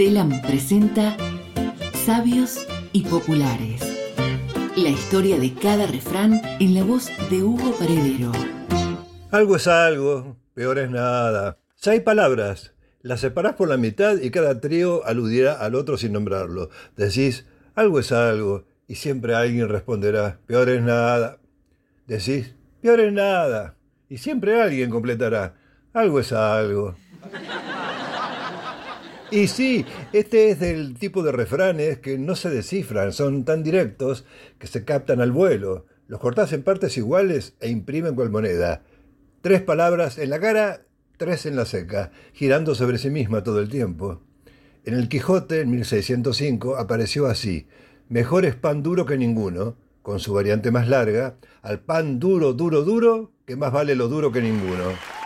Telam presenta Sabios y Populares. La historia de cada refrán en la voz de Hugo Paredero. Algo es algo, peor es nada. Si hay palabras, las separás por la mitad y cada trío aludirá al otro sin nombrarlo. Decís, algo es algo, y siempre alguien responderá, peor es nada. Decís, peor es nada, y siempre alguien completará, algo es algo. Y sí, este es del tipo de refranes que no se descifran, son tan directos que se captan al vuelo. Los cortás en partes iguales e imprimen cual moneda. Tres palabras en la cara, tres en la seca, girando sobre sí misma todo el tiempo. En el Quijote, en 1605, apareció así: Mejor es pan duro que ninguno, con su variante más larga, al pan duro, duro, duro, que más vale lo duro que ninguno.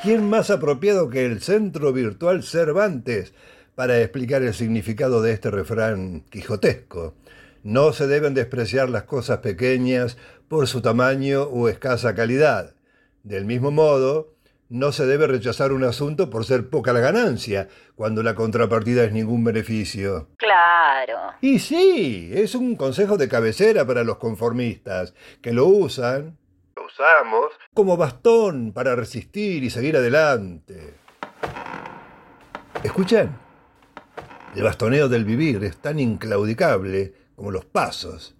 ¿Quién más apropiado que el Centro Virtual Cervantes para explicar el significado de este refrán quijotesco? No se deben despreciar las cosas pequeñas por su tamaño o escasa calidad. Del mismo modo, no se debe rechazar un asunto por ser poca la ganancia, cuando la contrapartida es ningún beneficio. Claro. Y sí, es un consejo de cabecera para los conformistas, que lo usan usamos como bastón para resistir y seguir adelante. ¿Escuchan? El bastoneo del vivir es tan inclaudicable como los pasos.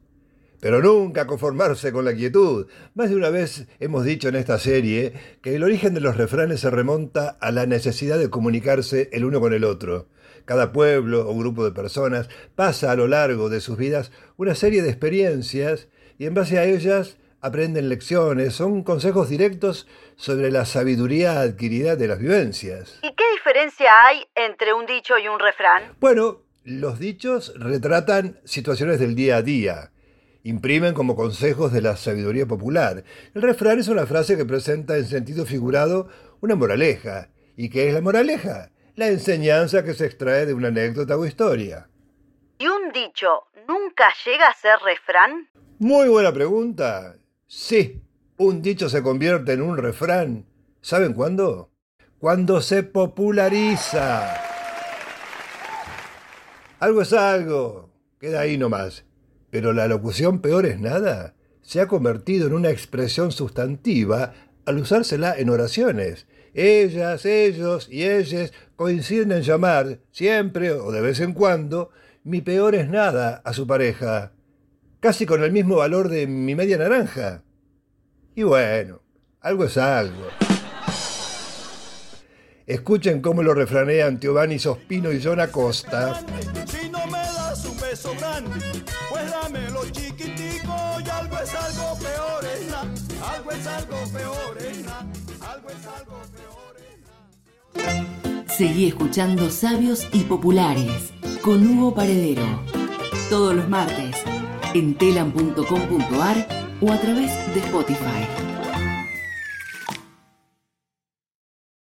Pero nunca conformarse con la quietud. Más de una vez hemos dicho en esta serie que el origen de los refranes se remonta a la necesidad de comunicarse el uno con el otro. Cada pueblo o grupo de personas pasa a lo largo de sus vidas una serie de experiencias y en base a ellas aprenden lecciones, son consejos directos sobre la sabiduría adquirida de las vivencias. ¿Y qué diferencia hay entre un dicho y un refrán? Bueno, los dichos retratan situaciones del día a día, imprimen como consejos de la sabiduría popular. El refrán es una frase que presenta en sentido figurado una moraleja. ¿Y qué es la moraleja? La enseñanza que se extrae de una anécdota o historia. ¿Y un dicho nunca llega a ser refrán? Muy buena pregunta. Sí, un dicho se convierte en un refrán. ¿Saben cuándo? Cuando se populariza. Algo es algo. Queda ahí nomás. Pero la locución peor es nada. Se ha convertido en una expresión sustantiva al usársela en oraciones. Ellas, ellos y ellas coinciden en llamar, siempre o de vez en cuando, mi peor es nada a su pareja casi con el mismo valor de mi media naranja. Y bueno, algo es algo. Escuchen cómo lo refranean Giovanni Sospino y John Acosta. Si no me das un beso grande, pues dámelo chiquitico y algo es algo peor es nada, algo es algo peor es nada, algo es algo peor es nada. Seguí escuchando Sabios y Populares con Hugo Paredero. Todos los martes en telam.com.ar o a través de Spotify.